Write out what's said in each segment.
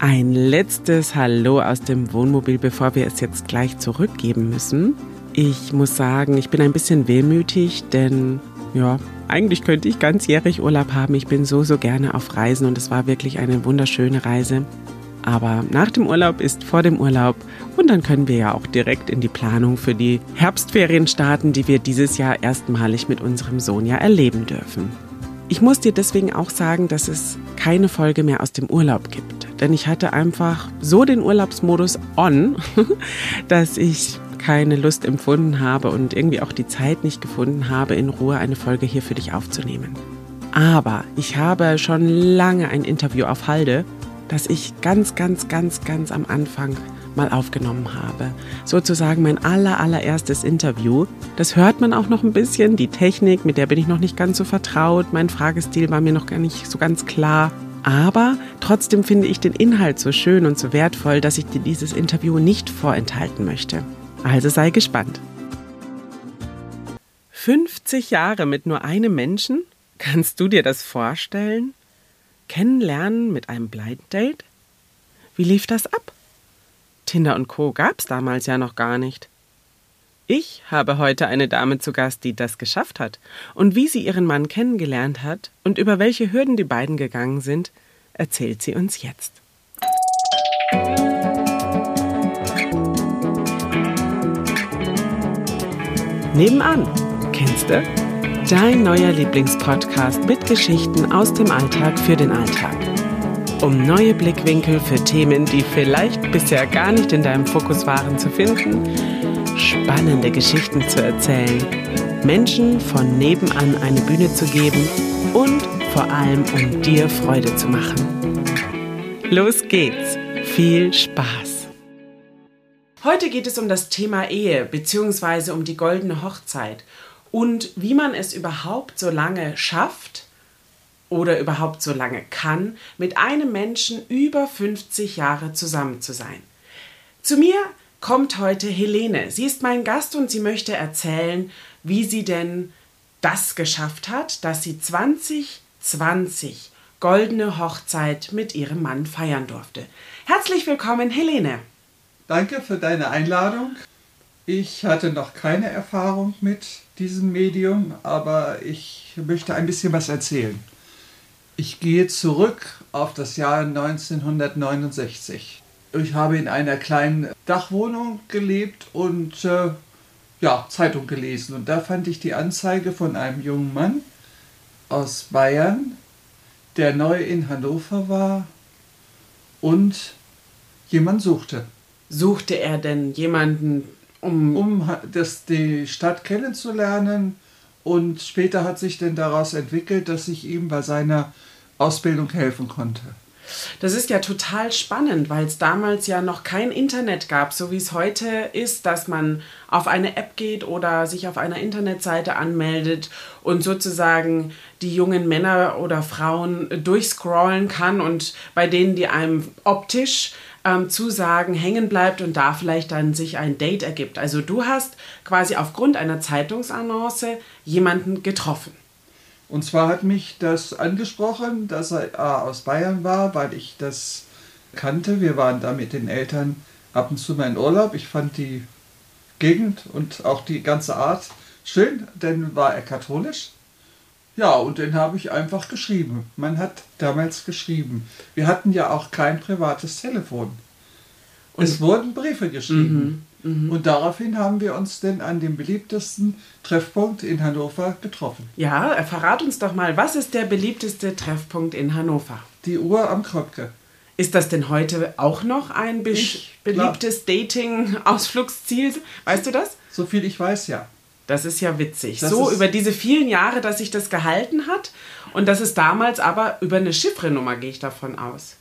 Ein letztes Hallo aus dem Wohnmobil, bevor wir es jetzt gleich zurückgeben müssen. Ich muss sagen, ich bin ein bisschen wehmütig, denn ja, eigentlich könnte ich ganzjährig Urlaub haben. Ich bin so, so gerne auf Reisen und es war wirklich eine wunderschöne Reise. Aber nach dem Urlaub ist vor dem Urlaub und dann können wir ja auch direkt in die Planung für die Herbstferien starten, die wir dieses Jahr erstmalig mit unserem Sohn ja erleben dürfen. Ich muss dir deswegen auch sagen, dass es keine Folge mehr aus dem Urlaub gibt denn ich hatte einfach so den Urlaubsmodus on, dass ich keine Lust empfunden habe und irgendwie auch die Zeit nicht gefunden habe, in Ruhe eine Folge hier für dich aufzunehmen. Aber ich habe schon lange ein Interview auf Halde, das ich ganz, ganz, ganz, ganz am Anfang mal aufgenommen habe. Sozusagen mein aller, allererstes Interview. Das hört man auch noch ein bisschen. Die Technik, mit der bin ich noch nicht ganz so vertraut. Mein Fragestil war mir noch gar nicht so ganz klar. Aber trotzdem finde ich den Inhalt so schön und so wertvoll, dass ich dir dieses Interview nicht vorenthalten möchte. Also sei gespannt. 50 Jahre mit nur einem Menschen? Kannst du dir das vorstellen? Kennenlernen mit einem Blind Date? Wie lief das ab? Tinder und Co. gab's damals ja noch gar nicht. Ich habe heute eine Dame zu Gast, die das geschafft hat. Und wie sie ihren Mann kennengelernt hat und über welche Hürden die beiden gegangen sind, erzählt sie uns jetzt. Nebenan, kennst du? Dein neuer Lieblingspodcast mit Geschichten aus dem Alltag für den Alltag. Um neue Blickwinkel für Themen, die vielleicht bisher gar nicht in deinem Fokus waren, zu finden spannende Geschichten zu erzählen, Menschen von nebenan eine Bühne zu geben und vor allem um dir Freude zu machen. Los geht's. Viel Spaß. Heute geht es um das Thema Ehe bzw. um die goldene Hochzeit und wie man es überhaupt so lange schafft oder überhaupt so lange kann, mit einem Menschen über 50 Jahre zusammen zu sein. Zu mir kommt heute Helene. Sie ist mein Gast und sie möchte erzählen, wie sie denn das geschafft hat, dass sie 2020 goldene Hochzeit mit ihrem Mann feiern durfte. Herzlich willkommen, Helene. Danke für deine Einladung. Ich hatte noch keine Erfahrung mit diesem Medium, aber ich möchte ein bisschen was erzählen. Ich gehe zurück auf das Jahr 1969 ich habe in einer kleinen Dachwohnung gelebt und äh, ja, Zeitung gelesen. Und da fand ich die Anzeige von einem jungen Mann aus Bayern, der neu in Hannover war und jemand suchte. Suchte er denn jemanden, um. Um das, die Stadt kennenzulernen. Und später hat sich denn daraus entwickelt, dass ich ihm bei seiner Ausbildung helfen konnte. Das ist ja total spannend, weil es damals ja noch kein Internet gab, so wie es heute ist, dass man auf eine App geht oder sich auf einer Internetseite anmeldet und sozusagen die jungen Männer oder Frauen durchscrollen kann und bei denen, die einem optisch ähm, Zusagen hängen bleibt und da vielleicht dann sich ein Date ergibt. Also du hast quasi aufgrund einer Zeitungsannonce jemanden getroffen. Und zwar hat mich das angesprochen, dass er A, aus Bayern war, weil ich das kannte. Wir waren da mit den Eltern ab und zu mal in Urlaub. Ich fand die Gegend und auch die ganze Art schön, denn war er katholisch. Ja, und den habe ich einfach geschrieben. Man hat damals geschrieben. Wir hatten ja auch kein privates Telefon. Und es wurden Briefe geschrieben. Mhm. Mhm. Und daraufhin haben wir uns denn an dem beliebtesten Treffpunkt in Hannover getroffen. Ja, verrat uns doch mal, was ist der beliebteste Treffpunkt in Hannover? Die Uhr am Kröpke. Ist das denn heute auch noch ein ich, beliebtes Dating-Ausflugsziel? Weißt du das? So viel ich weiß, ja. Das ist ja witzig. Das so über diese vielen Jahre, dass sich das gehalten hat. Und das ist damals aber über eine Chiffrenummer, gehe ich davon aus.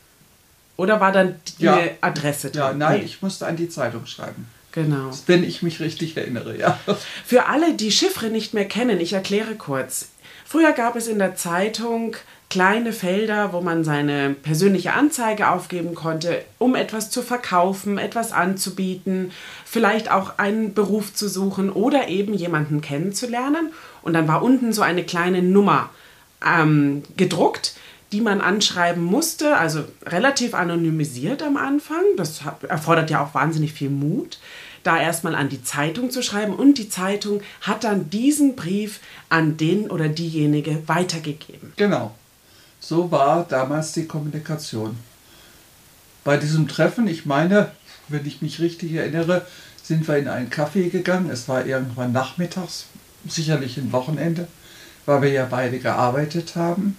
Oder war dann die ja. Adresse drin? Ja, nein, nee. ich musste an die Zeitung schreiben. Genau. Wenn ich mich richtig erinnere, ja. Für alle, die Chiffre nicht mehr kennen, ich erkläre kurz. Früher gab es in der Zeitung kleine Felder, wo man seine persönliche Anzeige aufgeben konnte, um etwas zu verkaufen, etwas anzubieten, vielleicht auch einen Beruf zu suchen oder eben jemanden kennenzulernen. Und dann war unten so eine kleine Nummer ähm, gedruckt, die man anschreiben musste, also relativ anonymisiert am Anfang. Das erfordert ja auch wahnsinnig viel Mut, da erstmal an die Zeitung zu schreiben. Und die Zeitung hat dann diesen Brief an den oder diejenige weitergegeben. Genau. So war damals die Kommunikation. Bei diesem Treffen, ich meine, wenn ich mich richtig erinnere, sind wir in einen Café gegangen. Es war irgendwann nachmittags, sicherlich ein Wochenende, weil wir ja beide gearbeitet haben.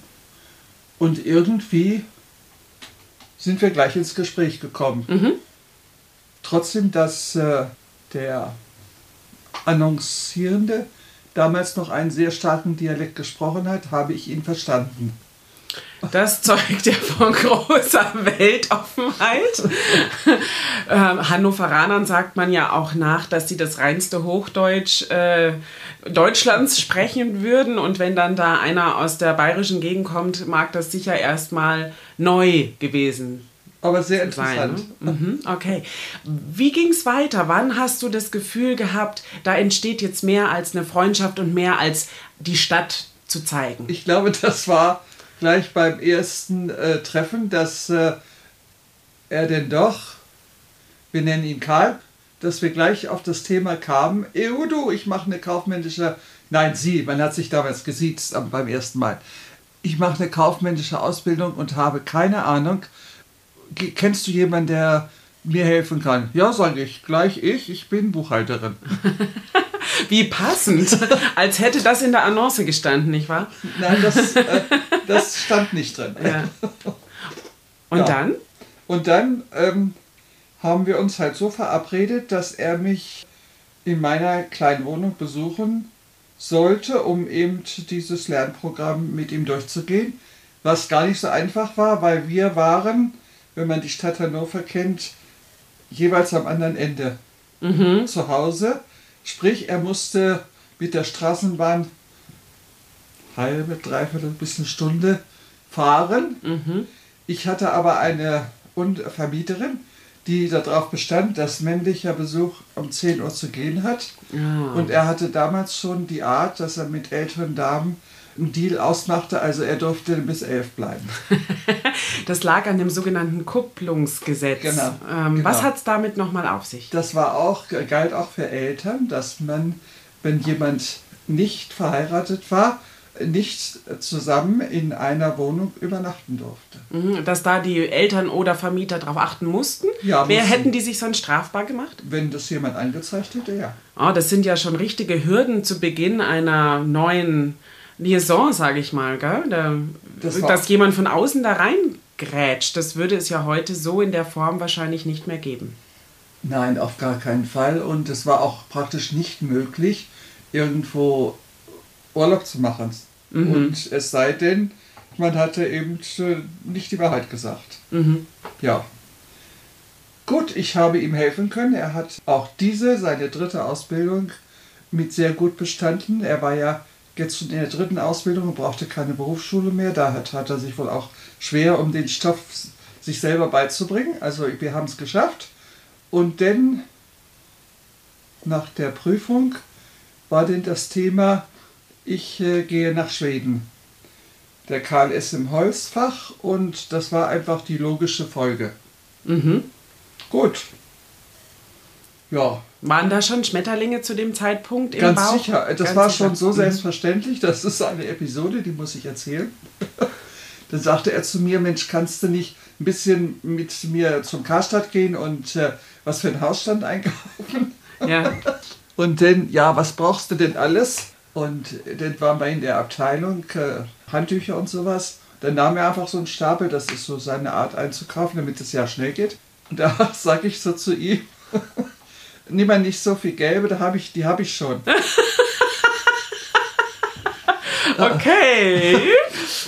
Und irgendwie sind wir gleich ins Gespräch gekommen. Mhm. Trotzdem, dass äh, der Annoncierende damals noch einen sehr starken Dialekt gesprochen hat, habe ich ihn verstanden. Das zeugt ja von großer Weltoffenheit. ähm, Hannoveranern sagt man ja auch nach, dass sie das reinste Hochdeutsch äh, Deutschlands sprechen würden. Und wenn dann da einer aus der bayerischen Gegend kommt, mag das sicher erstmal neu gewesen aber sehr interessant. Ne? mhm, okay. Wie ging es weiter? Wann hast du das Gefühl gehabt, da entsteht jetzt mehr als eine Freundschaft und mehr als die Stadt zu zeigen? Ich glaube, das war gleich beim ersten äh, Treffen, dass äh, er denn doch, wir nennen ihn Karl, dass wir gleich auf das Thema kamen, Eudo, ich mache eine kaufmännische, nein, sie, man hat sich damals gesiezt beim ersten Mal. Ich mache eine kaufmännische Ausbildung und habe keine Ahnung, kennst du jemanden, der mir helfen kann? Ja, sage ich, gleich ich, ich bin Buchhalterin. Wie passend. Als hätte das in der Annonce gestanden, nicht wahr? Nein, das, äh, das stand nicht drin. Ja. Und ja. dann? Und dann ähm, haben wir uns halt so verabredet, dass er mich in meiner kleinen Wohnung besuchen sollte, um eben dieses Lernprogramm mit ihm durchzugehen. Was gar nicht so einfach war, weil wir waren, wenn man die Stadt Hannover kennt, jeweils am anderen Ende mhm. zu Hause. Sprich, er musste mit der Straßenbahn halbe, dreiviertel bis eine Stunde fahren. Mhm. Ich hatte aber eine Vermieterin, die darauf bestand, dass männlicher Besuch um 10 Uhr zu gehen hat. Ja. Und er hatte damals schon die Art, dass er mit älteren Damen einen Deal ausmachte, also er durfte bis elf bleiben. das lag an dem sogenannten Kupplungsgesetz. Genau. Ähm, genau. Was hat es damit nochmal auf sich? Das war auch, galt auch für Eltern, dass man, wenn jemand nicht verheiratet war, nicht zusammen in einer Wohnung übernachten durfte. Mhm, dass da die Eltern oder Vermieter darauf achten mussten? Ja, Wer hätten die sich sonst strafbar gemacht? Wenn das jemand angezeigt hätte, ja. Oh, das sind ja schon richtige Hürden zu Beginn einer neuen Liaison, sage ich mal, gell? Da, das dass jemand von außen da reingrätscht, das würde es ja heute so in der Form wahrscheinlich nicht mehr geben. Nein, auf gar keinen Fall. Und es war auch praktisch nicht möglich, irgendwo Urlaub zu machen. Mhm. Und es sei denn, man hatte eben nicht die Wahrheit gesagt. Mhm. Ja. Gut, ich habe ihm helfen können. Er hat auch diese, seine dritte Ausbildung, mit sehr gut bestanden. Er war ja jetzt schon in der dritten Ausbildung und brauchte keine Berufsschule mehr. Da hat, hat er sich wohl auch schwer, um den Stoff sich selber beizubringen. Also wir haben es geschafft. Und dann, nach der Prüfung, war denn das Thema, ich äh, gehe nach Schweden. Der Karl ist im Holzfach und das war einfach die logische Folge. Mhm. Gut. Ja. Waren da schon Schmetterlinge zu dem Zeitpunkt im Ganz Bauch? sicher. Das Ganz war sicher. schon so mhm. selbstverständlich. Das ist eine Episode, die muss ich erzählen. Dann sagte er zu mir, Mensch, kannst du nicht ein bisschen mit mir zum Karstadt gehen und äh, was für einen Hausstand einkaufen? Ja. Und dann, ja, was brauchst du denn alles? Und dann waren wir in der Abteilung äh, Handtücher und sowas. Dann nahm er einfach so einen Stapel, das ist so seine Art einzukaufen, damit es ja schnell geht. Und da sage ich so zu ihm, nimm mal nicht so viel gelbe, da hab ich, die habe ich schon. okay.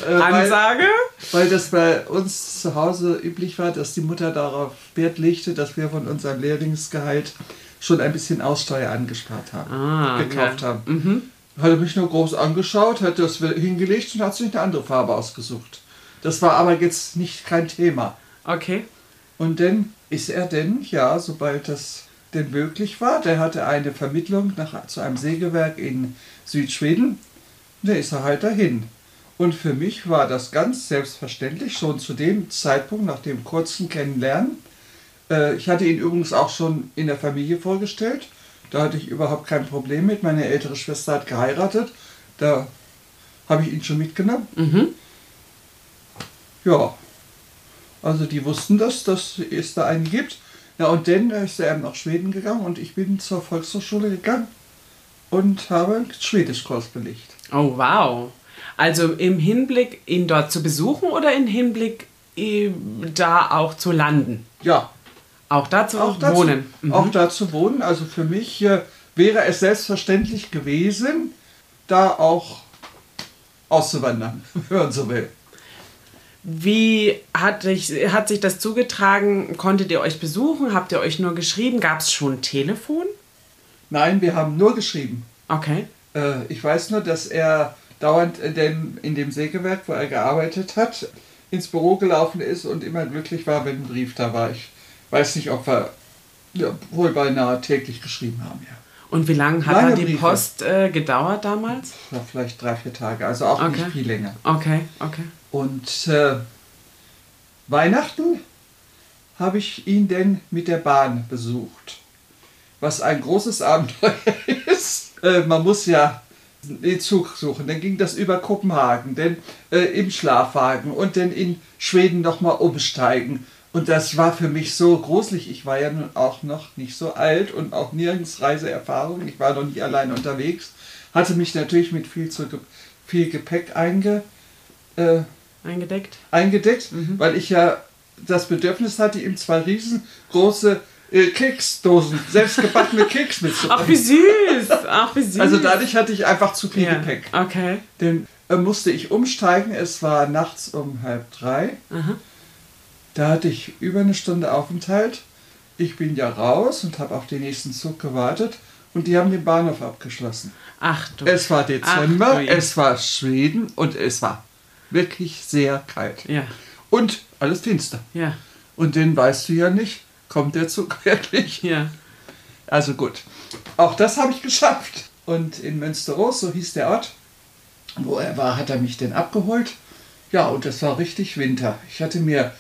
Äh, Ansage? Weil, weil das bei uns zu Hause üblich war, dass die Mutter darauf Wert legte, dass wir von unserem Lehrlingsgehalt schon ein bisschen Aussteuer angespart haben, ah, gekauft ja. haben. Mhm. Hat er mich nur groß angeschaut, hat das hingelegt und hat sich eine andere Farbe ausgesucht. Das war aber jetzt nicht kein Thema. Okay. Und dann ist er denn, ja, sobald das denn möglich war, der hatte eine Vermittlung nach, zu einem Sägewerk in Südschweden, der ist er halt dahin. Und für mich war das ganz selbstverständlich, schon zu dem Zeitpunkt, nach dem kurzen Kennenlernen. Äh, ich hatte ihn übrigens auch schon in der Familie vorgestellt. Da hatte ich überhaupt kein Problem mit. Meine ältere Schwester hat geheiratet. Da habe ich ihn schon mitgenommen. Mhm. Ja. Also die wussten das, dass es da einen gibt. Ja, und dann ist er nach Schweden gegangen und ich bin zur Volkshochschule gegangen und habe einen Schwedischkurs belegt. Oh, wow. Also im Hinblick, ihn dort zu besuchen oder im Hinblick, da auch zu landen? Ja, Auch da zu auch dazu, wohnen? Mhm. auch da zu wohnen. Also für mich äh, wäre es selbstverständlich gewesen, da auch auszuwandern, wenn man so will. Wie hat, sich, hat sich das zugetragen? Konntet ihr euch besuchen? Habt ihr euch nur geschrieben? Gab es schon Telefon? Nein, wir haben nur geschrieben. Okay. Äh, ich weiß nur, dass er dauernd in dem, in dem Sägewerk, wo er gearbeitet hat, ins Büro gelaufen ist und immer glücklich war, wenn ein Brief da war. Ich weiß nicht, ob wir ja, wohl beinahe täglich geschrieben haben, ja. Und wie lange hat Lange dann die Briefe. Post äh, gedauert damals? ja. Vielleicht drei, vier Tage, also auch Okay. nicht viel länger. Okay, okay. Und äh, Weihnachten habe ich ihn denn mit der Bahn besucht. Was ein großes Abenteuer ist. Äh, man muss ja den Zug suchen. Dann ging das über Kopenhagen, dann äh, im Schlafwagen und dann in Schweden nochmal umsteigen. Und das war für mich so gruselig. Ich war ja nun auch noch nicht so alt und auch nirgends Reiseerfahrung. Ich war noch nie allein unterwegs. Hatte mich natürlich mit viel, zu, viel Gepäck einge, äh, Eingedeckt? eingedeckt, weil ich ja das Bedürfnis hatte, ihm zwei riesengroße äh, Keksdosen, selbstgebackene Keks Ach, wie mitzubringen. süß! Ach, wie süß! Also dadurch hatte ich einfach zu viel ja. Gepäck. Okay. Dann äh, musste ich umsteigen, es war nachts um halb drei. Aha. Da hatte ich über eine Stunde Aufenthalt. Ich bin ja raus und habe auf den nächsten Zug gewartet und die haben den Bahnhof abgeschlossen. Ach du. Es war Dezember, Ach, du es war Schweden und es war wirklich sehr kalt. Ja, Und alles finster. ja, Und den weißt du ja nicht, kommt der Zug wirklich. ja. Also gut, auch das habe ich geschafft. Und in Münsteros, so hieß der Ort, wo er war, hat er mich denn abgeholt. Ja, und es war richtig Winter. Ich hatte mir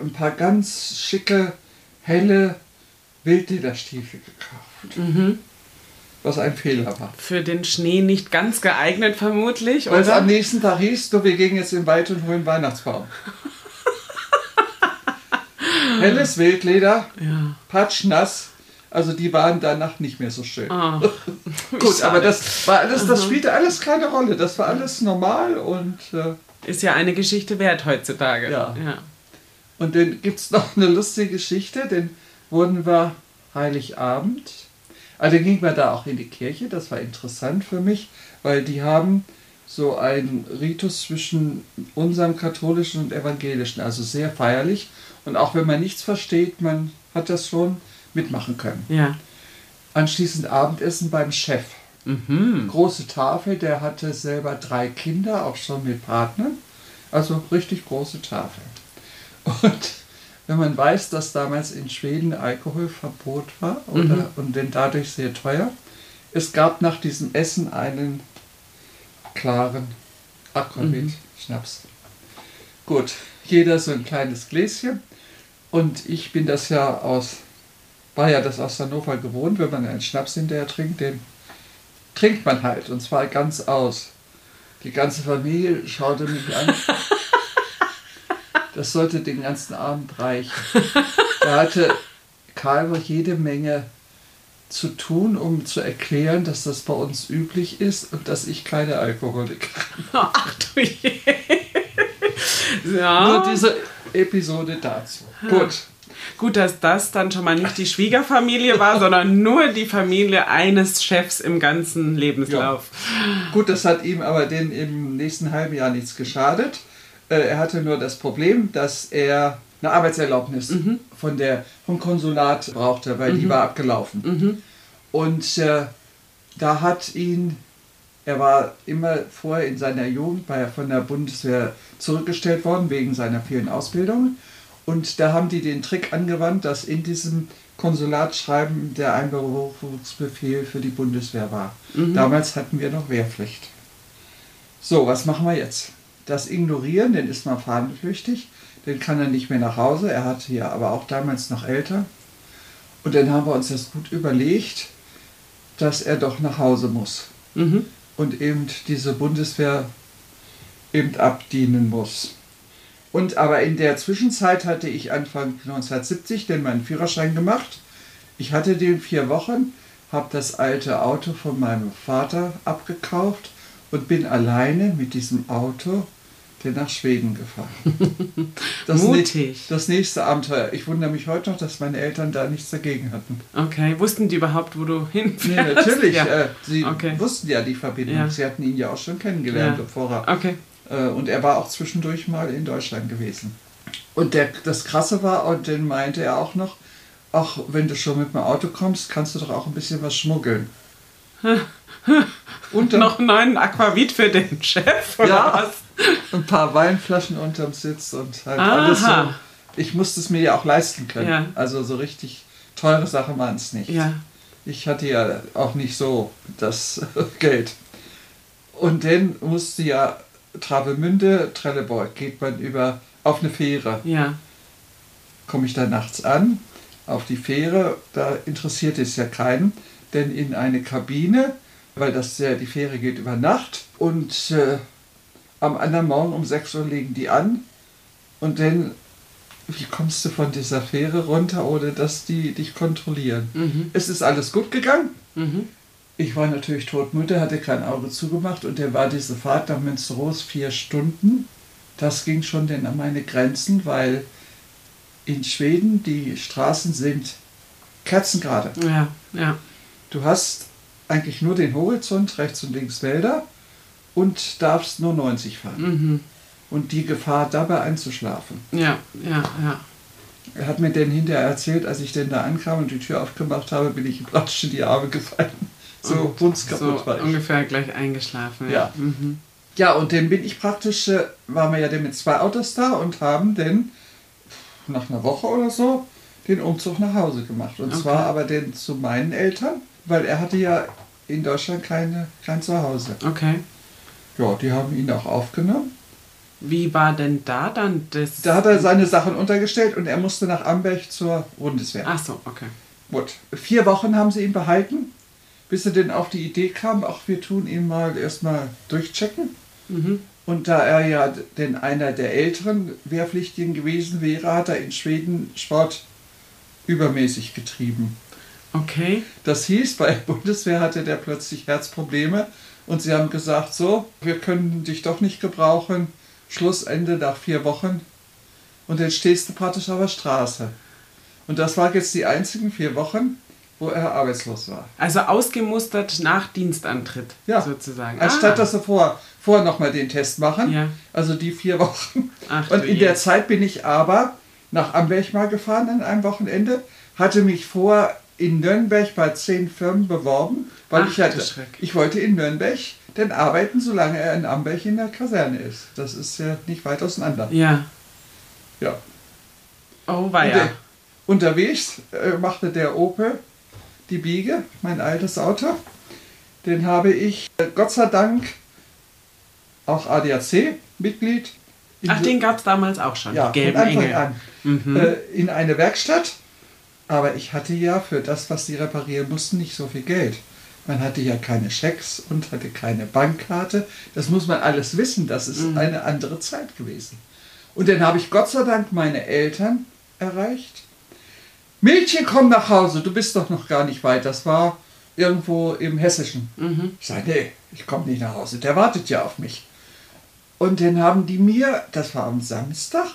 ein paar ganz schicke, helle Wildlederstiefel gekauft. Mhm. Was ein Fehler war. Für den Schnee nicht ganz geeignet, vermutlich, Weil es am nächsten Tag hieß, du, wir gehen jetzt in den Wald und holen Weihnachtsbaum. Helles Wildleder, Ja. patschnass. Also die waren danach nicht mehr so schön. Ah. Gut, Schade. aber das war alles, das spielte alles keine Rolle. Das war alles normal und, äh, Ist ja eine Geschichte wert heutzutage. Ja. ja. und dann gibt es noch eine lustige Geschichte, denn wurden wir Heiligabend, also dann ging man da auch in die Kirche, das war interessant für mich, weil die haben so einen Ritus zwischen unserem katholischen und evangelischen, also sehr feierlich und auch wenn man nichts versteht, man hat das schon mitmachen können. Ja. Anschließend Abendessen beim Chef. Mhm. große Tafel, der hatte selber drei Kinder, auch schon mit Partnern. Also richtig große Tafel. Und wenn man weiß, dass damals in Schweden Alkoholverbot war oder, und denn dadurch sehr teuer, es gab nach diesem Essen einen klaren Aquavit-Schnaps. Gut, jeder so ein kleines Gläschen. Und ich bin das ja aus, war ja das aus Hannover gewohnt, wenn man einen Schnaps hinterher trinkt, den trinkt man halt und zwar ganz aus. Die ganze Familie schaute mich an. Das sollte den ganzen Abend reichen. Da hatte Karl jede Menge zu tun, um zu erklären, dass das bei uns üblich ist und dass ich keine Alkoholiker bin. Ach du je. ja. Nur diese Episode dazu. Gut. Gut, dass das dann schon mal nicht die Schwiegerfamilie war, sondern nur die Familie eines Chefs im ganzen Lebenslauf. Gut, das hat ihm aber den im nächsten halben Jahr nichts geschadet. Äh, Er hatte nur das Problem, dass er eine Arbeitserlaubnis von der, vom Konsulat brauchte, weil die war abgelaufen. Und äh, da hat ihn, er war immer vorher in seiner Jugend bei, von der Bundeswehr zurückgestellt worden wegen seiner vielen Ausbildungen. Und da haben die den Trick angewandt, dass in diesem Konsulatschreiben der Einberufungsbefehl für die Bundeswehr war. Damals hatten wir noch Wehrpflicht. So, was machen wir jetzt? Das ignorieren, dann ist man fahnenflüchtig, dann kann er nicht mehr nach Hause. Er hatte ja aber auch damals noch Eltern. Und dann haben wir uns das gut überlegt, dass er doch nach Hause muss Mhm. und eben diese Bundeswehr eben abdienen muss. Und aber in der Zwischenzeit hatte ich Anfang 1970 den meinen Führerschein gemacht. Ich hatte den vier Wochen, habe das alte Auto von meinem Vater abgekauft und bin alleine mit diesem Auto den nach Schweden gefahren. Das Mutig. nä- das nächste Abenteuer. Ich wundere mich heute noch, dass meine Eltern da nichts dagegen hatten. Okay. Wussten die überhaupt, wo du hinfährst? Nee, natürlich. Ja. Äh, sie Okay. wussten ja die Verbindung. Ja. Sie hatten ihn ja auch schon kennengelernt, Ja. bevor er Okay. äh, Und er war auch zwischendurch mal in Deutschland gewesen. Und der, das Krasse war, und dann meinte er auch noch, ach, wenn du schon mit dem Auto kommst, kannst du doch auch ein bisschen was schmuggeln. Und dann Noch einen neuen Aquavit für den Chef, oder Ja. was? ein paar Weinflaschen unterm Sitz und halt alles so. Aha. Ich musste es mir ja auch leisten können. Ja. Also so richtig teure Sachen waren es nicht. Ja. Ich hatte ja auch nicht so das Geld. Und dann musste ja Travemünde, Trelleborg, geht man über auf eine Fähre. Ja. Komme ich da nachts an, auf die Fähre, da interessiert es ja keinen, denn in eine Kabine, weil das ja, die Fähre geht über Nacht und äh, am anderen Morgen um 6 Uhr legen die an und dann, wie kommst du von dieser Fähre runter, ohne dass die dich kontrollieren? Mhm. Es ist alles gut gegangen. Mhm. Ich war natürlich todmüde, hatte kein Auge zugemacht und dann war diese Fahrt nach Münsteros vier Stunden. Das ging schon denn an meine Grenzen, weil in Schweden die Straßen sind kerzengerade. Ja. Ja. Du hast eigentlich nur den Horizont, rechts und links Wälder und darfst nur 90 fahren. Mhm. Und die Gefahr dabei einzuschlafen. Ja. Ja. Ja. Er hat mir dann hinterher erzählt, als ich denn da ankam und die Tür aufgemacht habe, bin ich praktisch in die Arme gefallen. So Und wundskaputt so war ich. ungefähr gleich eingeschlafen. Ja. Mhm. Ja, und dann bin ich praktisch, äh, waren wir ja dann mit zwei Autos da und haben dann nach einer Woche oder so den Umzug nach Hause gemacht. Und Okay. zwar aber dann zu meinen Eltern, weil er hatte ja in Deutschland keine, kein Zuhause. Okay. Ja, die haben ihn auch aufgenommen. Wie war denn da dann das? Da hat er seine Sachen untergestellt und er musste nach Amberg zur Bundeswehr. Ach so, okay. Gut. Vier Wochen haben sie ihn behalten, bis sie denn auf die Idee kam, ach, wir tun ihn mal erstmal durchchecken. Mhm. Und da er ja denn einer der älteren Wehrpflichtigen gewesen wäre, hat er in Schweden Sport übermäßig getrieben. Okay. Das hieß, bei der Bundeswehr hatte der plötzlich Herzprobleme und sie haben gesagt, so, wir können dich doch nicht gebrauchen, Schlussende nach vier Wochen und dann stehst du praktisch auf der Straße. Und das war jetzt die einzigen vier Wochen, wo er arbeitslos war. Also ausgemustert nach Dienstantritt, Ja. sozusagen. Anstatt ah. dass sie vor, vorher nochmal den Test machen, Ja. also die vier Wochen. Ach, Und in je. der Zeit bin ich aber nach Amberg mal gefahren an einem Wochenende, hatte mich vor in Nürnberg bei zehn Firmen beworben, weil Ach, ich hatte, ich wollte in Nürnberg denn arbeiten, solange er in Amberg in der Kaserne ist. Das ist ja nicht weit auseinander. Ja. Ja. Oh, war ja. Unterwegs äh, machte der Opel die Biege, mein altes Auto. Den habe ich, äh, Gott sei Dank, auch ADAC-Mitglied. Ach, den gab es damals auch schon. ja, die gelben von Anfang Engel. an. Mhm. Äh, in eine Werkstatt. Aber ich hatte ja für das, was sie reparieren mussten, nicht so viel Geld. Man hatte ja keine Schecks und hatte keine Bankkarte. Das muss man alles wissen. Das ist Mhm. eine andere Zeit gewesen. Und dann habe ich Gott sei Dank meine Eltern erreicht. Mädchen, komm nach Hause, du bist doch noch gar nicht weit. Das war irgendwo im Hessischen. Mhm. Ich sage, nee, ich komme nicht nach Hause, der wartet ja auf mich. Und dann haben die mir, das war am Samstag,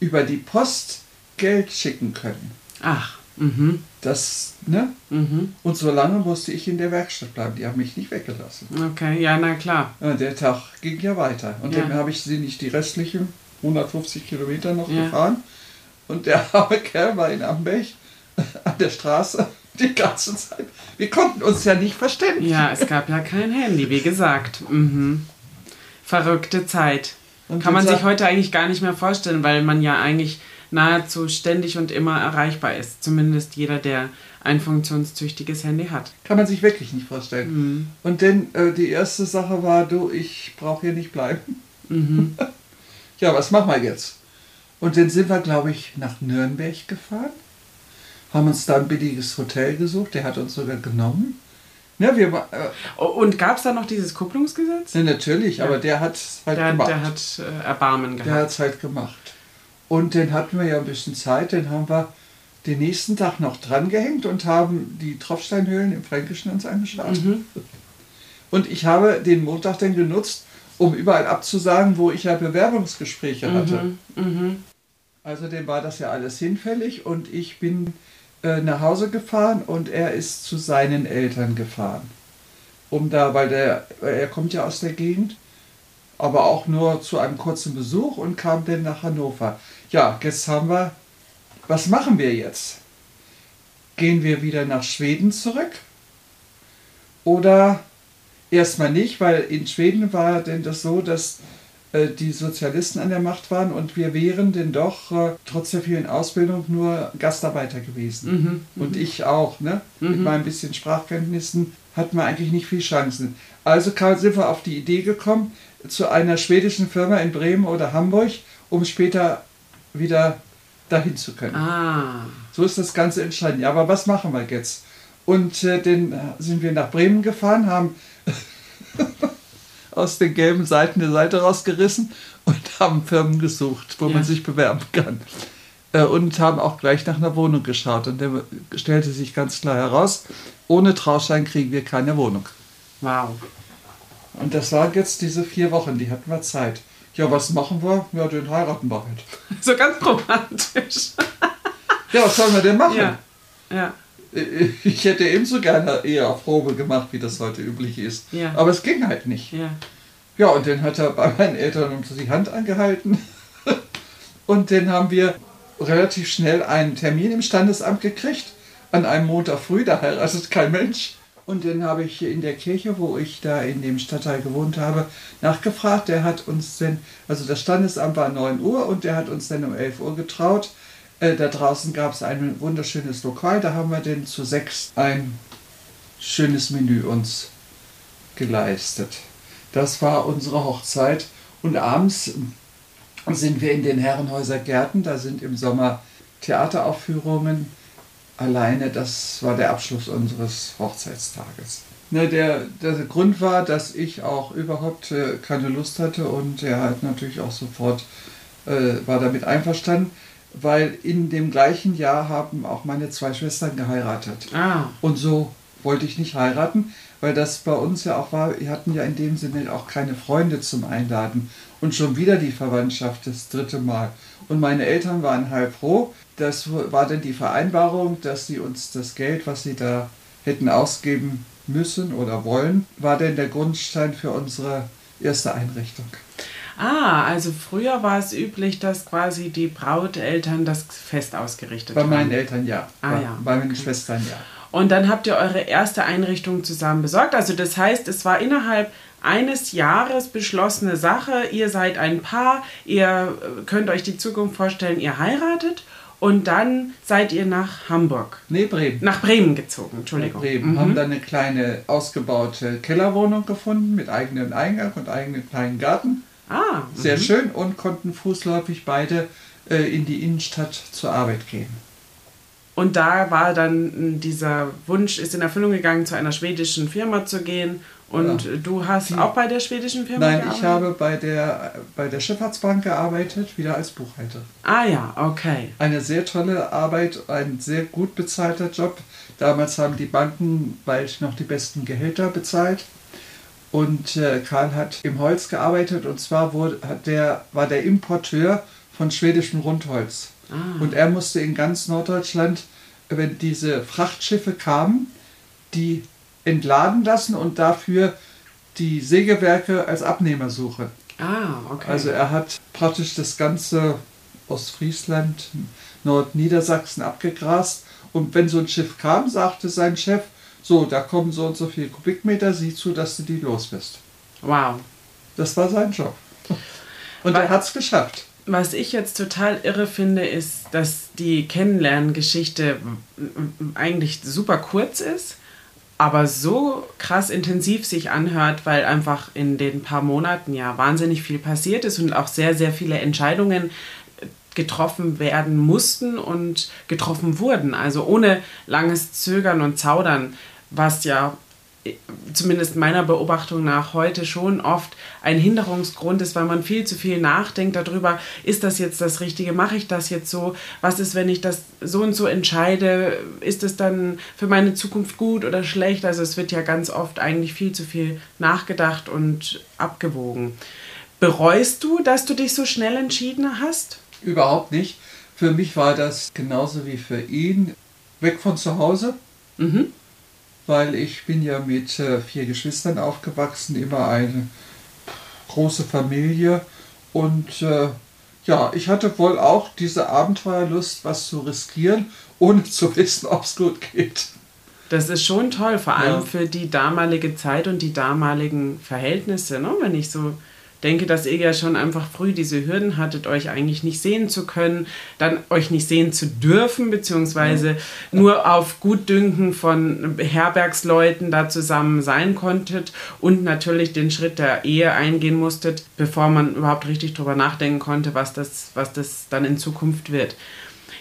über die Post Geld schicken können. Ach. Mhm. Das, ne? Mhm. Und so lange musste ich in der Werkstatt bleiben. Die haben mich nicht weggelassen. Okay, ja, na klar. Ja, der Tag ging ja weiter. Und Ja. dann habe ich sie nicht die restlichen 150 Kilometer noch Ja. gefahren. Und der arme Kerl war in Amberg an der Straße die ganze Zeit. Wir konnten uns ja nicht verständigen. Ja, es gab ja kein Handy, wie gesagt. Mhm. Verrückte Zeit. Und Kann man sich heute eigentlich gar nicht mehr vorstellen, weil man ja eigentlich nahezu ständig und immer erreichbar ist. Zumindest jeder, der ein funktionstüchtiges Handy hat. Kann man sich wirklich nicht vorstellen. Mhm. Und dann äh, die erste Sache war, du, ich brauche hier nicht bleiben. Mhm. ja, was machen wir jetzt? Und dann sind wir, glaube ich, nach Nürnberg gefahren, haben uns da ein billiges Hotel gesucht, der hat uns sogar genommen. Ja, wir, äh, Und gab es da noch dieses Kupplungsgesetz? ja, natürlich, Ja. aber der hat halt Der, gemacht. der hat äh, Erbarmen Der gehabt. hat es halt gemacht. Und dann hatten wir ja ein bisschen Zeit, dann haben wir den nächsten Tag noch dran gehängt und haben die Tropfsteinhöhlen im Fränkischen uns angeschaut. Mhm. Und ich habe den Montag dann genutzt, um überall abzusagen, wo ich ja Bewerbungsgespräche hatte. Mhm. Mhm. Also dem war das ja alles hinfällig und ich bin äh, nach Hause gefahren und er ist zu seinen Eltern gefahren. Um da, weil der, weil er kommt ja aus der Gegend, aber auch nur zu einem kurzen Besuch und kam dann nach Hannover. Ja, jetzt haben wir, was machen wir jetzt? Gehen wir wieder nach Schweden zurück? Oder erstmal nicht, weil in Schweden war denn das so, dass äh, die Sozialisten an der Macht waren und wir wären denn doch äh, trotz der vielen Ausbildung nur Gastarbeiter gewesen. Mhm. Und ich auch, ne? Mit Mhm. meinen bisschen Sprachkenntnissen hatten wir eigentlich nicht viel Chancen. Also kam, sind wir auf die Idee gekommen, zu einer schwedischen Firma in Bremen oder Hamburg, um später wieder dahin zu können. Ah. So ist das Ganze entscheidend. Ja, aber was machen wir jetzt? Und äh, dann sind wir nach Bremen gefahren, haben aus den gelben Seiten eine Seite rausgerissen und haben Firmen gesucht, wo Ja. man sich bewerben kann. Äh, und haben auch gleich nach einer Wohnung geschaut. Und der stellte sich ganz klar heraus, ohne Trauschein kriegen wir keine Wohnung. Wow. Und das waren jetzt diese vier Wochen, die hatten wir Zeit. Ja, was machen wir? Ja, den heiraten wir halt. So ganz romantisch. Ja, was sollen wir denn machen? Ja. Ja. Ich hätte ebenso gerne eher auf Probe gemacht, wie das heute üblich ist. Ja. Aber es ging halt nicht. Ja. Ja, und dann hat er bei meinen Eltern uns die Hand angehalten. Und dann haben wir relativ schnell einen Termin im Standesamt gekriegt. An einem Montag früh, da heiratet kein Mensch. Und dann habe ich in der Kirche, wo ich da in dem Stadtteil gewohnt habe, nachgefragt. Der hat uns denn, also das Standesamt war 9 Uhr und der hat uns dann um 11 Uhr getraut. Äh, da draußen gab es ein wunderschönes Lokal, da haben wir dann zu sechs ein schönes Menü uns geleistet. Das war unsere Hochzeit. Und abends sind wir in den Herrenhäuser Gärten. Da sind im Sommer Theateraufführungen. Alleine das war der Abschluss unseres Hochzeitstages. Ne, der, der Grund war, dass ich auch überhaupt äh, keine Lust hatte und er hat natürlich auch sofort äh, war damit einverstanden, weil in dem gleichen Jahr haben auch meine zwei Schwestern geheiratet. Ah. Und so wollte ich nicht heiraten, weil das bei uns ja auch war, wir hatten ja in dem Sinne auch keine Freunde zum Einladen. Und schon wieder die Verwandtschaft das dritte Mal. Und meine Eltern waren halb froh. Das war dann die Vereinbarung, dass sie uns das Geld, was sie da hätten ausgeben müssen oder wollen, war denn der Grundstein für unsere erste Einrichtung. Ah, also früher war es üblich, dass quasi die Brauteltern das Fest ausgerichtet Bei haben. meinen Eltern ja. Ah, bei, ja. bei meinen Schwestern ja. Und dann habt ihr eure erste Einrichtung zusammen besorgt. Also das heißt, es war innerhalb eines Jahres beschlossene Sache. Ihr seid ein Paar, ihr könnt euch die Zukunft vorstellen, ihr heiratet und dann seid ihr nach Hamburg, Nee, Bremen. nach Bremen gezogen. Entschuldigung. Bremen. Mhm. Haben dann eine kleine ausgebaute Kellerwohnung gefunden mit eigenem Eingang und eigenen kleinen Garten. Ah, Sehr mhm. schön und konnten fußläufig beide äh, in die Innenstadt zur Arbeit gehen. Und da war dann mh, dieser Wunsch, ist in Erfüllung gegangen, zu einer schwedischen Firma zu gehen. Und Ja. du hast Die- auch bei der schwedischen Firma Nein, gearbeitet? ich habe bei der, bei der Schifffahrtsbank gearbeitet, wieder als Buchhalter. Ah ja, okay. Eine sehr tolle Arbeit, ein sehr gut bezahlter Job. Damals haben die Banken bald noch die besten Gehälter bezahlt. Und äh, Karl hat im Holz gearbeitet und zwar wurde, hat der, war der Importeur von schwedischem Rundholz. Ah. Und er musste in ganz Norddeutschland, wenn diese Frachtschiffe kamen, die entladen lassen und dafür die Sägewerke als Abnehmer suchen. Ah, okay. Also er hat praktisch das ganze Ostfriesland, Nordniedersachsen abgegrast. Und wenn so ein Schiff kam, sagte sein Chef, so, da kommen so und so viele Kubikmeter, sieh zu, dass du die los bist. wow. Das war sein Job. Und Weil- er hat es geschafft. Was ich jetzt total irre finde, ist, dass die Kennenlerngeschichte eigentlich super kurz ist, aber so krass intensiv sich anhört, weil einfach in den paar Monaten ja wahnsinnig viel passiert ist und auch sehr, sehr viele Entscheidungen getroffen werden mussten und getroffen wurden. Also ohne langes Zögern und Zaudern, was ja zumindest meiner Beobachtung nach heute schon oft ein Hinderungsgrund ist, weil man viel zu viel nachdenkt darüber, ist das jetzt das Richtige, mache ich das jetzt so, was ist, wenn ich das so und so entscheide, ist es dann für meine Zukunft gut oder schlecht? Also es wird ja ganz oft eigentlich viel zu viel nachgedacht und abgewogen. Bereust du, dass du dich so schnell entschieden hast? Überhaupt nicht. Für mich war das genauso wie für ihn weg von zu Hause. Mhm weil ich bin ja mit äh, vier Geschwistern aufgewachsen, immer eine große Familie und äh, ja, ich hatte wohl auch diese Abenteuerlust, was zu riskieren, ohne zu wissen, ob es gut geht. Das ist schon toll, vor allem ja. für die damalige Zeit und die damaligen Verhältnisse. Ne? Wenn ich so denke, dass ihr ja schon einfach früh diese Hürden hattet, euch eigentlich nicht sehen zu können, dann euch nicht sehen zu dürfen, beziehungsweise ja. nur auf Gutdünken von Herbergsleuten da zusammen sein konntet und natürlich den Schritt der Ehe eingehen musstet, bevor man überhaupt richtig drüber nachdenken konnte, was das, was das dann in Zukunft wird.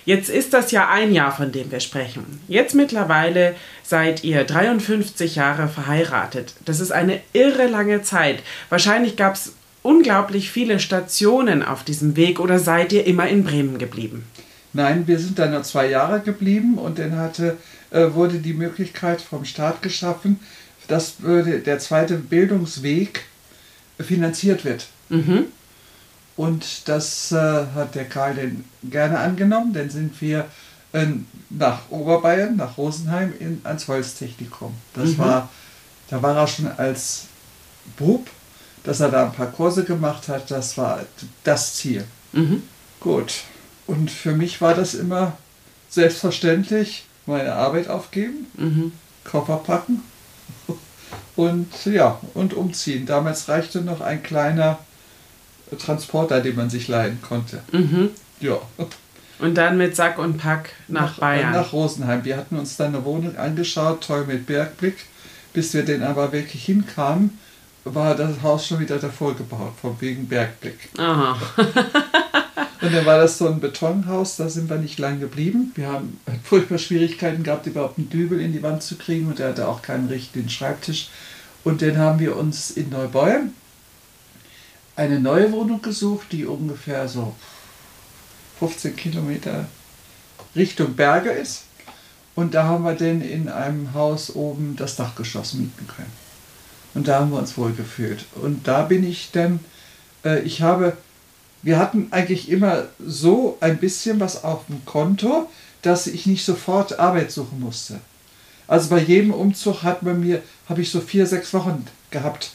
Jetzt ist das ja ein Jahr, von dem wir sprechen. Jetzt mittlerweile seid ihr 53 Jahre verheiratet. Das ist eine irre lange Zeit. Wahrscheinlich gab es unglaublich viele Stationen auf diesem Weg oder seid ihr immer in Bremen geblieben? Nein, wir sind dann nur zwei Jahre geblieben und dann hatte, äh, wurde die Möglichkeit vom Staat geschaffen, dass würde der zweite Bildungsweg finanziert wird. Mhm. Und das äh, hat der Karl denn gerne angenommen. Dann sind wir äh, nach Oberbayern, nach Rosenheim, in, ans Holztechnikum. Das mhm. war, da war er schon als Bub dass er da ein paar Kurse gemacht hat, das war das Ziel. Mhm. Gut. Und für mich war das immer selbstverständlich, meine Arbeit aufgeben, mhm. Koffer packen und ja, und umziehen. Damals reichte noch ein kleiner Transporter, den man sich leihen konnte. Mhm. Ja. Und dann mit Sack und Pack nach, nach Bayern. Nach Rosenheim. Wir hatten uns dann eine Wohnung angeschaut, toll mit Bergblick, bis wir den aber wirklich hinkamen war das Haus schon wieder davor gebaut, vom wegen Bergblick. Aha. und dann war das so ein Betonhaus, da sind wir nicht lang geblieben. Wir haben furchtbar Schwierigkeiten gehabt, überhaupt einen Dübel in die Wand zu kriegen und er hatte auch keinen richtigen Schreibtisch. Und dann haben wir uns in Neubeuern eine neue Wohnung gesucht, die ungefähr so 15 Kilometer Richtung Berge ist. Und da haben wir dann in einem Haus oben das Dachgeschoss mieten können. Und da haben wir uns wohl gefühlt. Und da bin ich dann, äh, ich habe, wir hatten eigentlich immer so ein bisschen was auf dem Konto, dass ich nicht sofort Arbeit suchen musste. Also bei jedem Umzug hat man mir, habe ich so vier, sechs Wochen gehabt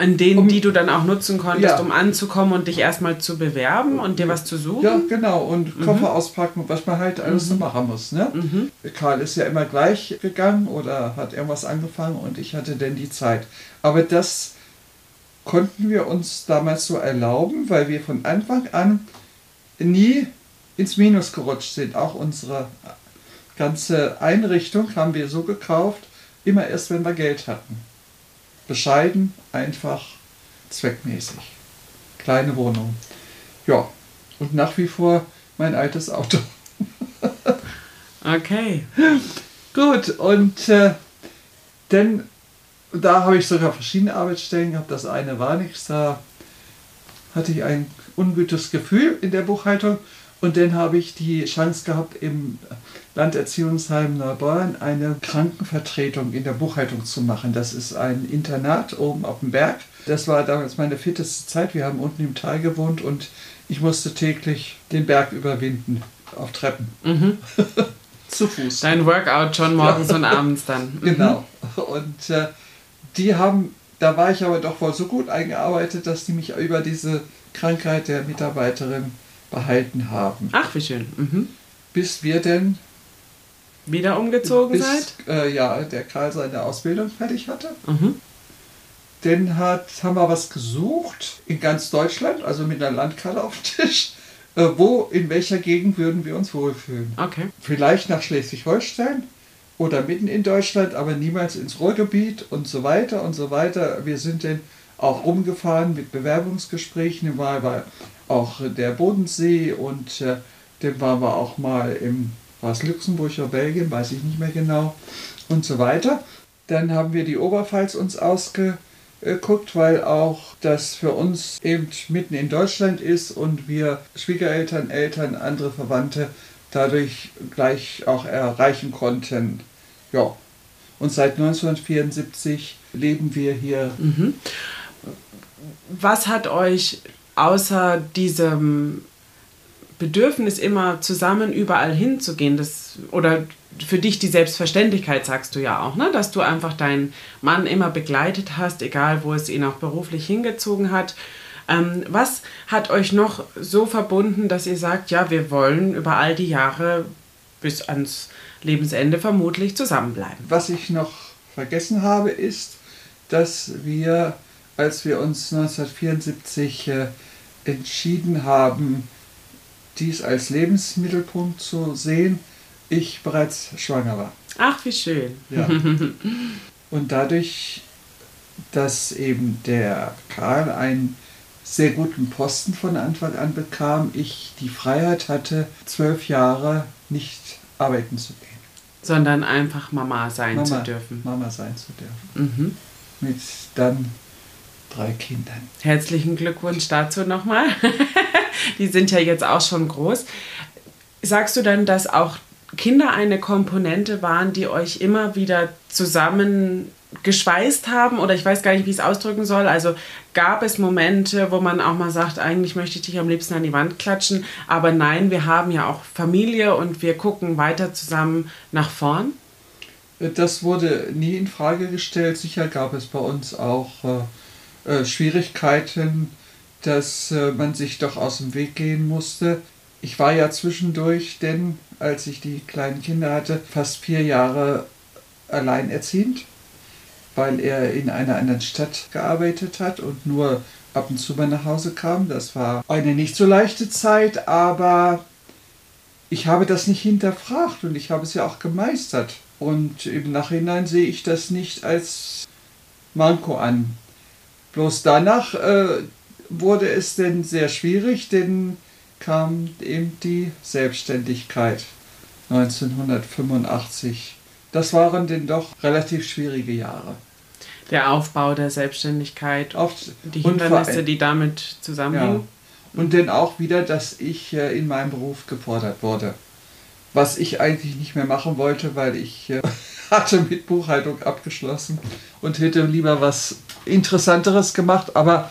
an denen, um, die du dann auch nutzen konntest, ja. um anzukommen und dich erstmal zu bewerben und dir was zu suchen? Ja, genau. Und mhm. Koffer auspacken, was man halt alles mhm. so machen muss. Ne? Mhm. Karl ist ja immer gleich gegangen oder hat irgendwas angefangen und ich hatte dann die Zeit. Aber das konnten wir uns damals so erlauben, weil wir von Anfang an nie ins Minus gerutscht sind. Auch unsere ganze Einrichtung haben wir so gekauft, immer erst, wenn wir Geld hatten bescheiden, einfach, zweckmäßig. Kleine Wohnung. Ja, und nach wie vor mein altes Auto. okay. Gut, und äh, dann, da habe ich sogar verschiedene Arbeitsstellen gehabt. Das eine war nichts, da hatte ich ein ungutes Gefühl in der Buchhaltung und dann habe ich die Chance gehabt, im Landerziehungsheim Neubeuern eine Krankenvertretung in der Buchhaltung zu machen. Das ist ein Internat oben auf dem Berg. Das war damals meine fitteste Zeit. Wir haben unten im Tal gewohnt und ich musste täglich den Berg überwinden auf Treppen. Mhm. Zu Fuß. Dein Workout schon morgens ja. und abends dann. Mhm. Genau. Und äh, die haben, da war ich aber doch wohl so gut eingearbeitet, dass die mich über diese Krankheit der Mitarbeiterin behalten haben. Ach, wie schön. Mhm. Bis wir denn wieder umgezogen bis, seid? Äh, ja, der Karl seine Ausbildung fertig hatte. Mhm. Dann hat, haben wir was gesucht in ganz Deutschland, also mit einer Landkarte auf dem Tisch. Äh, wo, in welcher Gegend würden wir uns wohlfühlen? Okay. Vielleicht nach Schleswig-Holstein oder mitten in Deutschland, aber niemals ins Ruhrgebiet und so weiter und so weiter. Wir sind dann auch rumgefahren mit Bewerbungsgesprächen. Mal war auch der Bodensee und äh, dann waren wir auch mal im war es Luxemburg oder Belgien, weiß ich nicht mehr genau und so weiter. Dann haben wir die Oberpfalz uns ausgeguckt, weil auch das für uns eben mitten in Deutschland ist und wir Schwiegereltern, Eltern, andere Verwandte dadurch gleich auch erreichen konnten. Ja. Und seit 1974 leben wir hier. Mhm. Was hat euch außer diesem Bedürfnis, immer zusammen überall hinzugehen, das, oder für dich die Selbstverständlichkeit, sagst du ja auch, ne? dass du einfach deinen Mann immer begleitet hast, egal wo es ihn auch beruflich hingezogen hat. Ähm, was hat euch noch so verbunden, dass ihr sagt, ja, wir wollen über all die Jahre bis ans Lebensende vermutlich zusammenbleiben? Was ich noch vergessen habe, ist, dass wir, als wir uns 1974 äh, entschieden haben, dies als Lebensmittelpunkt zu sehen, ich bereits schwanger war. Ach, wie schön. Ja. Und dadurch, dass eben der Karl einen sehr guten Posten von Anfang an bekam, ich die Freiheit hatte, zwölf Jahre nicht arbeiten zu gehen. Sondern einfach Mama sein Mama, zu dürfen. Mama sein zu dürfen. Mhm. Mit dann drei Kindern. Herzlichen Glückwunsch dazu nochmal. die sind ja jetzt auch schon groß. Sagst du dann, dass auch Kinder eine Komponente waren, die euch immer wieder zusammen geschweißt haben oder ich weiß gar nicht, wie ich es ausdrücken soll. Also gab es Momente, wo man auch mal sagt, eigentlich möchte ich dich am liebsten an die Wand klatschen, aber nein, wir haben ja auch Familie und wir gucken weiter zusammen nach vorn. Das wurde nie in Frage gestellt. Sicher gab es bei uns auch äh, äh Schwierigkeiten, dass äh, man sich doch aus dem Weg gehen musste. Ich war ja zwischendurch, denn als ich die kleinen Kinder hatte, fast vier Jahre alleinerziehend weil er in einer anderen Stadt gearbeitet hat und nur ab und zu mal nach Hause kam. Das war eine nicht so leichte Zeit, aber ich habe das nicht hinterfragt und ich habe es ja auch gemeistert. Und im Nachhinein sehe ich das nicht als Manko an. Bloß danach äh, wurde es denn sehr schwierig, denn kam eben die Selbstständigkeit 1985 das waren denn doch relativ schwierige Jahre. Der Aufbau der Selbstständigkeit, Oft, die Hindernisse, die damit zusammenhängen. Ja. Und dann auch wieder, dass ich äh, in meinem Beruf gefordert wurde. Was ich eigentlich nicht mehr machen wollte, weil ich äh, hatte mit Buchhaltung abgeschlossen und hätte lieber was Interessanteres gemacht. Aber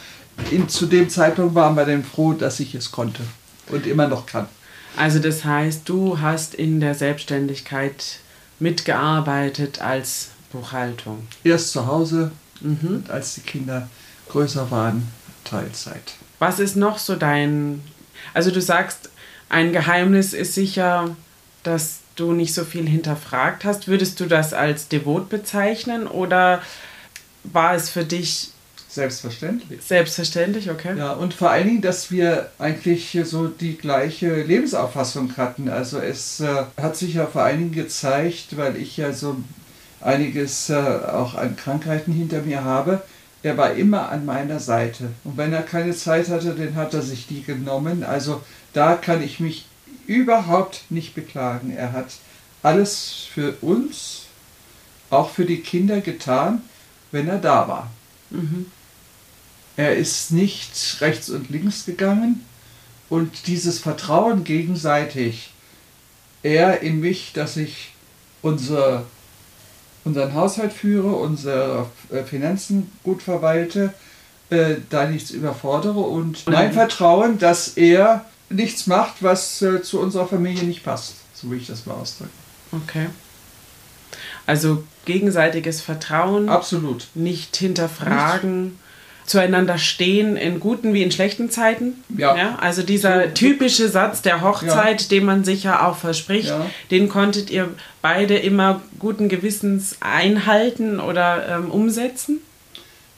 in, zu dem Zeitpunkt waren wir dann froh, dass ich es konnte und immer noch kann. Also das heißt, du hast in der Selbstständigkeit mitgearbeitet als Buchhaltung? Erst zu Hause mhm. als die Kinder größer waren, Teilzeit. Was ist noch so dein... Also du sagst, ein Geheimnis ist sicher, dass du nicht so viel hinterfragt hast. Würdest du das als devot bezeichnen oder war es für dich Selbstverständlich. Selbstverständlich, okay. Ja, und vor allen Dingen, dass wir eigentlich so die gleiche Lebensauffassung hatten. Also es äh, hat sich ja vor allen Dingen gezeigt, weil ich ja so einiges äh, auch an Krankheiten hinter mir habe. Er war immer an meiner Seite. Und wenn er keine Zeit hatte, dann hat er sich die genommen. Also da kann ich mich überhaupt nicht beklagen. Er hat alles für uns, auch für die Kinder getan, wenn er da war. Mhm. Er ist nicht rechts und links gegangen und dieses Vertrauen gegenseitig, er in mich, dass ich unser, unseren Haushalt führe, unsere äh, Finanzen gut verwalte, äh, da nichts überfordere und mein Vertrauen, dass er nichts macht, was äh, zu unserer Familie nicht passt, so wie ich das mal ausdrücke. Okay. Also gegenseitiges Vertrauen. Absolut. Nicht hinterfragen. Nicht zueinander stehen in guten wie in schlechten Zeiten. Ja. ja also dieser typische Satz der Hochzeit, ja. den man sich ja auch verspricht, ja. den konntet ihr beide immer guten Gewissens einhalten oder ähm, umsetzen?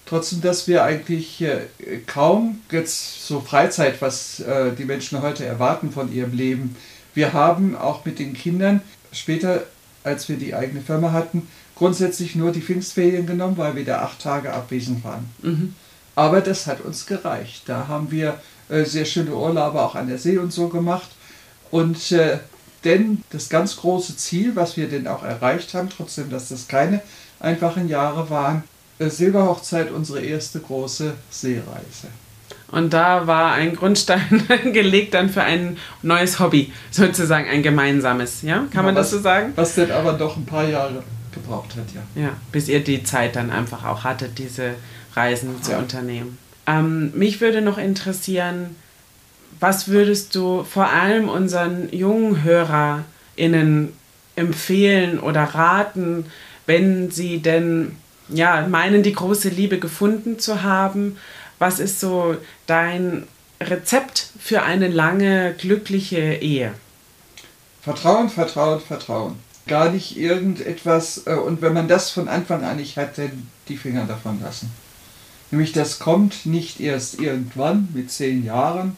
Trotzdem, dass wir eigentlich äh, kaum jetzt so Freizeit, was äh, die Menschen heute erwarten von ihrem Leben. Wir haben auch mit den Kindern später als wir die eigene Firma hatten, grundsätzlich nur die Pfingstferien genommen, weil wir da acht Tage abwesend waren. Mhm. Aber das hat uns gereicht. Da haben wir äh, sehr schöne Urlaube auch an der See und so gemacht. Und äh, denn das ganz große Ziel, was wir denn auch erreicht haben, trotzdem, dass das keine einfachen Jahre waren, äh, Silberhochzeit unsere erste große Seereise. Und da war ein Grundstein gelegt dann für ein neues Hobby, sozusagen ein gemeinsames, ja? Kann ja, man das so sagen? Was denn aber doch ein paar Jahre gebraucht hat, ja. Ja, bis ihr die Zeit dann einfach auch hattet, diese Reisen zu ja. unternehmen. Ähm, mich würde noch interessieren, was würdest du vor allem unseren jungen HörerInnen empfehlen oder raten, wenn sie denn ja, meinen, die große Liebe gefunden zu haben? Was ist so dein Rezept für eine lange, glückliche Ehe? Vertrauen, Vertrauen, Vertrauen. Gar nicht irgendetwas, äh, und wenn man das von Anfang an nicht hat, dann die Finger davon lassen. Nämlich das kommt nicht erst irgendwann mit zehn Jahren,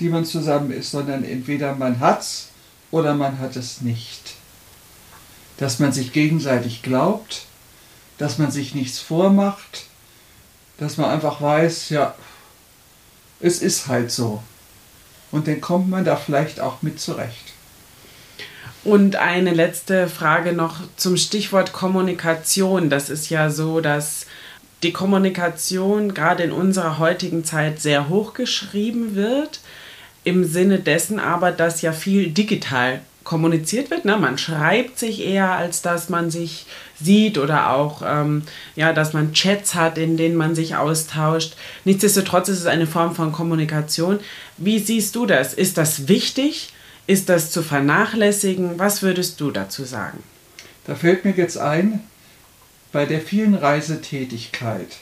die man zusammen ist, sondern entweder man hat's oder man hat es nicht. Dass man sich gegenseitig glaubt, dass man sich nichts vormacht, dass man einfach weiß, ja, es ist halt so. Und dann kommt man da vielleicht auch mit zurecht. Und eine letzte Frage noch zum Stichwort Kommunikation. Das ist ja so, dass die Kommunikation gerade in unserer heutigen Zeit sehr hoch geschrieben wird, im Sinne dessen aber, dass ja viel digital kommuniziert wird. Ne? Man schreibt sich eher, als dass man sich sieht oder auch, ähm, ja, dass man Chats hat, in denen man sich austauscht. Nichtsdestotrotz ist es eine Form von Kommunikation. Wie siehst du das? Ist das wichtig? Ist das zu vernachlässigen? Was würdest du dazu sagen? Da fällt mir jetzt ein, bei der vielen Reisetätigkeit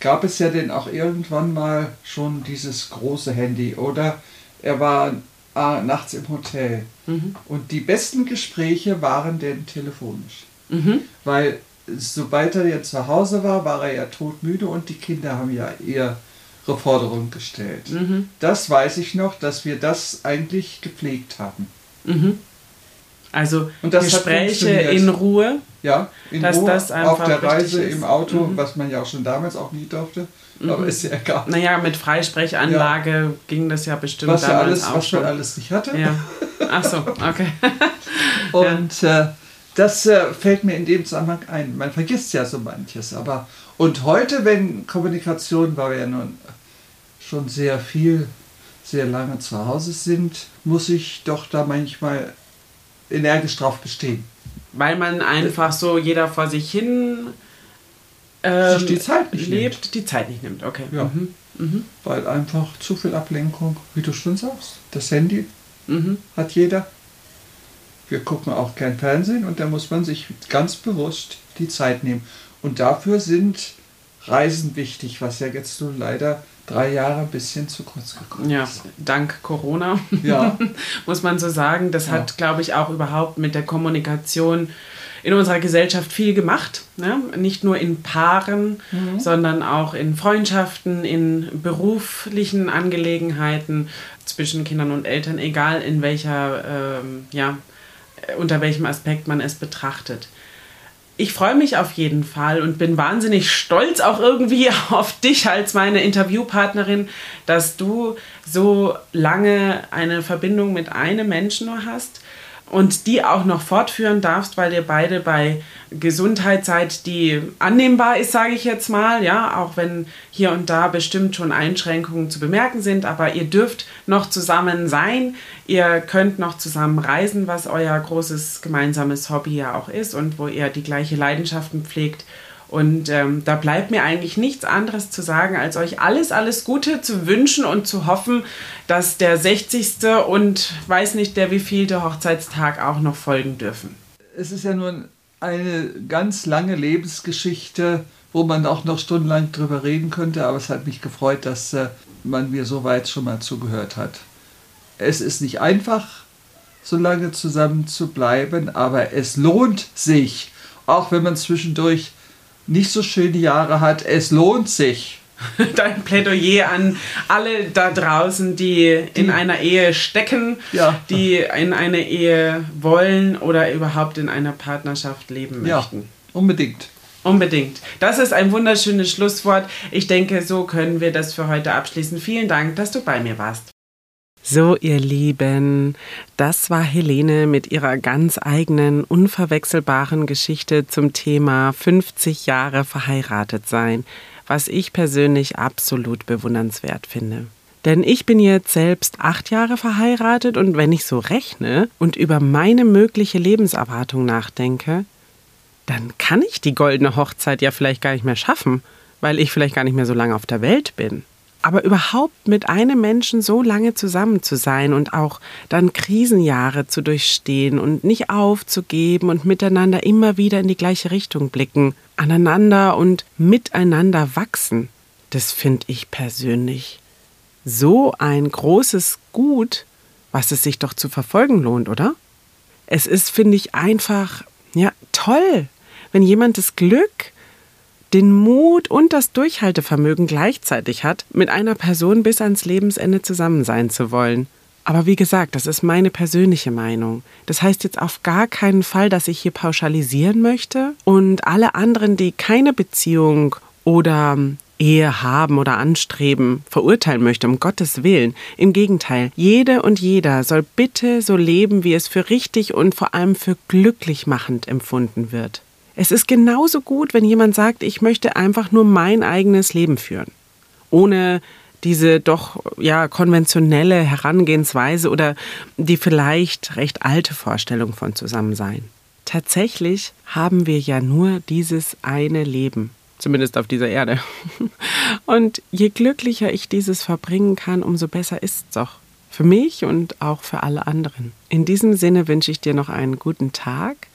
gab es ja denn auch irgendwann mal schon dieses große Handy oder er war äh, nachts im Hotel. Mhm. Und die besten Gespräche waren denn telefonisch. Mhm. Weil sobald er ja zu Hause war, war er ja todmüde und die Kinder haben ja ihre Forderungen gestellt. Mhm. Das weiß ich noch, dass wir das eigentlich gepflegt haben. Mhm. Also Gespräche in Ruhe. Ja, in dass Ruhe das auf der Reise im Auto, mhm. was man ja auch schon damals auch nie durfte. Mhm. Aber ist ja egal. Naja, mit Freisprechanlage ja. ging das ja bestimmt was damals ja alles, auch was schon. man alles nicht hatte. Ja. Ach so, okay. und äh, das äh, fällt mir in dem Zusammenhang ein. Man vergisst ja so manches. Aber und heute, wenn Kommunikation, weil wir ja nun schon sehr viel, sehr lange zu Hause sind, muss ich doch da manchmal energisch drauf bestehen. Weil man einfach so jeder vor sich hin ähm, die Zeit nicht lebt, nimmt. die Zeit nicht nimmt. Okay. Ja. Mhm. Mhm. Weil einfach zu viel Ablenkung, wie du schon sagst. Das Handy mhm. hat jeder. Wir gucken auch kein Fernsehen und da muss man sich ganz bewusst die Zeit nehmen. Und dafür sind Reisen wichtig, was ja jetzt so leider drei Jahre ein bisschen zu kurz gekommen ja, ist. Dank Corona, ja. muss man so sagen. Das ja. hat, glaube ich, auch überhaupt mit der Kommunikation in unserer Gesellschaft viel gemacht. Ne? Nicht nur in Paaren, mhm. sondern auch in Freundschaften, in beruflichen Angelegenheiten zwischen Kindern und Eltern, egal in welcher, ähm, ja, unter welchem Aspekt man es betrachtet ich freue mich auf jeden Fall und bin wahnsinnig stolz auch irgendwie auf dich als meine Interviewpartnerin, dass du so lange eine Verbindung mit einem Menschen nur hast und die auch noch fortführen darfst, weil ihr beide bei Gesundheit seid, die annehmbar ist, sage ich jetzt mal, ja, auch wenn hier und da bestimmt schon Einschränkungen zu bemerken sind, aber ihr dürft noch zusammen sein, ihr könnt noch zusammen reisen, was euer großes gemeinsames Hobby ja auch ist und wo ihr die gleiche Leidenschaften pflegt und ähm, da bleibt mir eigentlich nichts anderes zu sagen, als euch alles, alles Gute zu wünschen und zu hoffen, dass der 60. und weiß nicht der wievielte Hochzeitstag auch noch folgen dürfen. Es ist ja nun eine ganz lange Lebensgeschichte, wo man auch noch stundenlang drüber reden könnte, aber es hat mich gefreut, dass äh, man mir so weit schon mal zugehört hat. Es ist nicht einfach, so lange zusammen zu bleiben, aber es lohnt sich, auch wenn man zwischendurch nicht so schöne Jahre hat. Es lohnt sich. Dein Plädoyer an alle da draußen, die, die in einer Ehe stecken, ja. die in eine Ehe wollen oder überhaupt in einer Partnerschaft leben möchten. Ja, unbedingt. Unbedingt. Das ist ein wunderschönes Schlusswort. Ich denke, so können wir das für heute abschließen. Vielen Dank, dass du bei mir warst. So, ihr Lieben, das war Helene mit ihrer ganz eigenen, unverwechselbaren Geschichte zum Thema 50 Jahre verheiratet sein, was ich persönlich absolut bewundernswert finde. Denn ich bin jetzt selbst acht Jahre verheiratet und wenn ich so rechne und über meine mögliche Lebenserwartung nachdenke, dann kann ich die goldene Hochzeit ja vielleicht gar nicht mehr schaffen, weil ich vielleicht gar nicht mehr so lange auf der Welt bin. Aber überhaupt mit einem Menschen so lange zusammen zu sein und auch dann Krisenjahre zu durchstehen und nicht aufzugeben und miteinander immer wieder in die gleiche Richtung blicken, aneinander und miteinander wachsen, das finde ich persönlich so ein großes Gut, was es sich doch zu verfolgen lohnt, oder? Es ist, finde ich, einfach, ja, toll, wenn jemand das Glück, den Mut und das Durchhaltevermögen gleichzeitig hat, mit einer Person bis ans Lebensende zusammen sein zu wollen. Aber wie gesagt, das ist meine persönliche Meinung. Das heißt jetzt auf gar keinen Fall, dass ich hier pauschalisieren möchte und alle anderen, die keine Beziehung oder Ehe haben oder anstreben, verurteilen möchte, um Gottes Willen. Im Gegenteil, jede und jeder soll bitte so leben, wie es für richtig und vor allem für glücklich machend empfunden wird. Es ist genauso gut, wenn jemand sagt, ich möchte einfach nur mein eigenes Leben führen. Ohne diese doch ja konventionelle Herangehensweise oder die vielleicht recht alte Vorstellung von Zusammensein. Tatsächlich haben wir ja nur dieses eine Leben, zumindest auf dieser Erde. Und je glücklicher ich dieses verbringen kann, umso besser ist es doch. Für mich und auch für alle anderen. In diesem Sinne wünsche ich dir noch einen guten Tag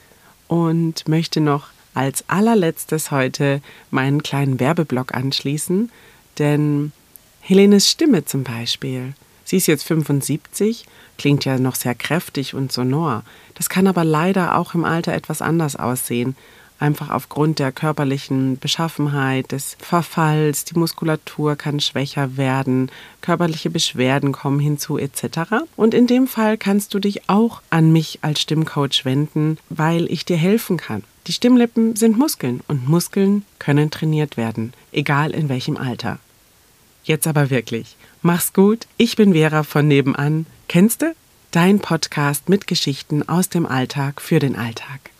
und möchte noch als allerletztes heute meinen kleinen Werbeblock anschließen, denn Helenes Stimme zum Beispiel, sie ist jetzt 75, klingt ja noch sehr kräftig und sonor. Das kann aber leider auch im Alter etwas anders aussehen einfach aufgrund der körperlichen Beschaffenheit, des Verfalls, die Muskulatur kann schwächer werden, körperliche Beschwerden kommen hinzu etc. Und in dem Fall kannst du dich auch an mich als Stimmcoach wenden, weil ich dir helfen kann. Die Stimmlippen sind Muskeln und Muskeln können trainiert werden, egal in welchem Alter. Jetzt aber wirklich. Mach's gut. Ich bin Vera von nebenan. Kennst du? Dein Podcast mit Geschichten aus dem Alltag für den Alltag.